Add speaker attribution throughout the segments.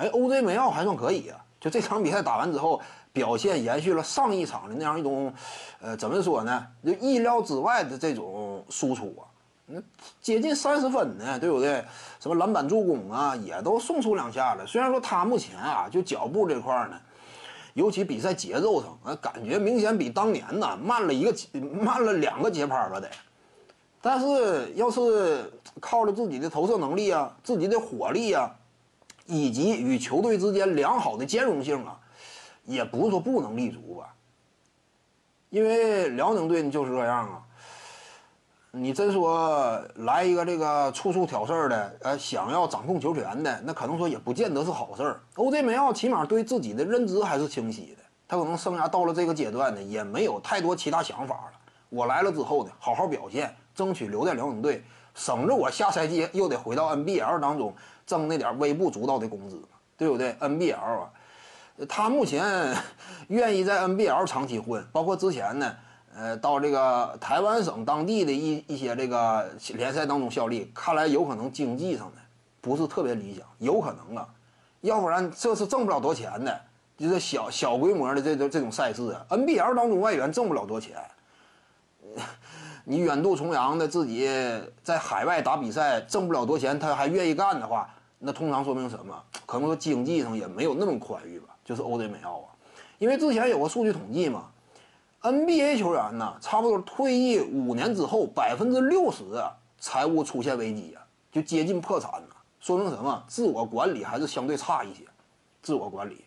Speaker 1: 哎，OJ 梅奥还算可以啊，就这场比赛打完之后，表现延续了上一场的那样一种，呃，怎么说呢？就意料之外的这种输出啊，那接近三十分呢，对不对？什么篮板助攻啊，也都送出两下了。虽然说他目前啊，就脚步这块呢，尤其比赛节奏上，啊，感觉明显比当年呢慢了一个慢了两个节拍吧得。但是要是靠着自己的投射能力啊，自己的火力啊。以及与球队之间良好的兼容性啊，也不是说不能立足吧。因为辽宁队呢就是这样啊，你真说来一个这个处处挑事儿的，呃，想要掌控球权的，那可能说也不见得是好事儿。OJ 梅奥起码对自己的认知还是清晰的，他可能生涯到了这个阶段呢，也没有太多其他想法了。我来了之后呢，好好表现，争取留在辽宁队，省着我下赛季又得回到 NBL 当中。挣那点微不足道的工资，对不对？NBL 啊，他目前 愿意在 NBL 长期混，包括之前呢，呃，到这个台湾省当地的一一些这个联赛当中效力，看来有可能经济上的不是特别理想，有可能啊，要不然这是挣不了多钱的，就是小小规模的这种这种赛事啊，NBL 当中外援挣不了多钱。你远渡重洋的自己在海外打比赛挣不了多钱，他还愿意干的话。那通常说明什么？可能说经济上也没有那么宽裕吧。就是 OJ 梅奥啊，因为之前有个数据统计嘛，NBA 球员呢，差不多退役五年之后，百分之六十财务出现危机啊，就接近破产了。说明什么？自我管理还是相对差一些。自我管理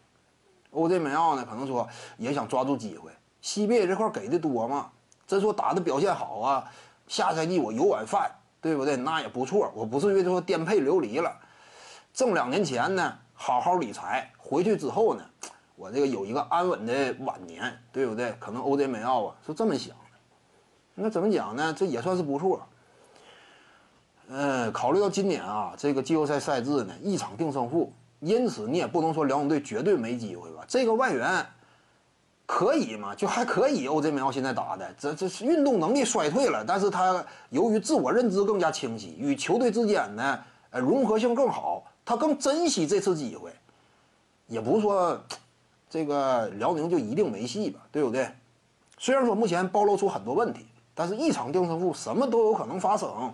Speaker 1: ，OJ 梅奥呢，可能说也想抓住机会。CBA 这块给的多嘛？真说打的表现好啊，下赛季我有碗饭，对不对？那也不错，我不至于说颠沛流离了。挣两年钱呢，好好理财，回去之后呢，我这个有一个安稳的晚年，对不对？可能 OJ 梅奥啊是这么想的。那怎么讲呢？这也算是不错。呃，考虑到今年啊，这个季后赛赛制呢，一场定胜负，因此你也不能说辽宁队绝对没机会吧？这个外援可以嘛？就还可以。OJ 梅奥现在打的，这这是运动能力衰退了，但是他由于自我认知更加清晰，与球队之间呢，呃，融合性更好。他更珍惜这次机会，也不是说这个辽宁就一定没戏吧，对不对？虽然说目前暴露出很多问题，但是一场定胜负什么都有可能发生。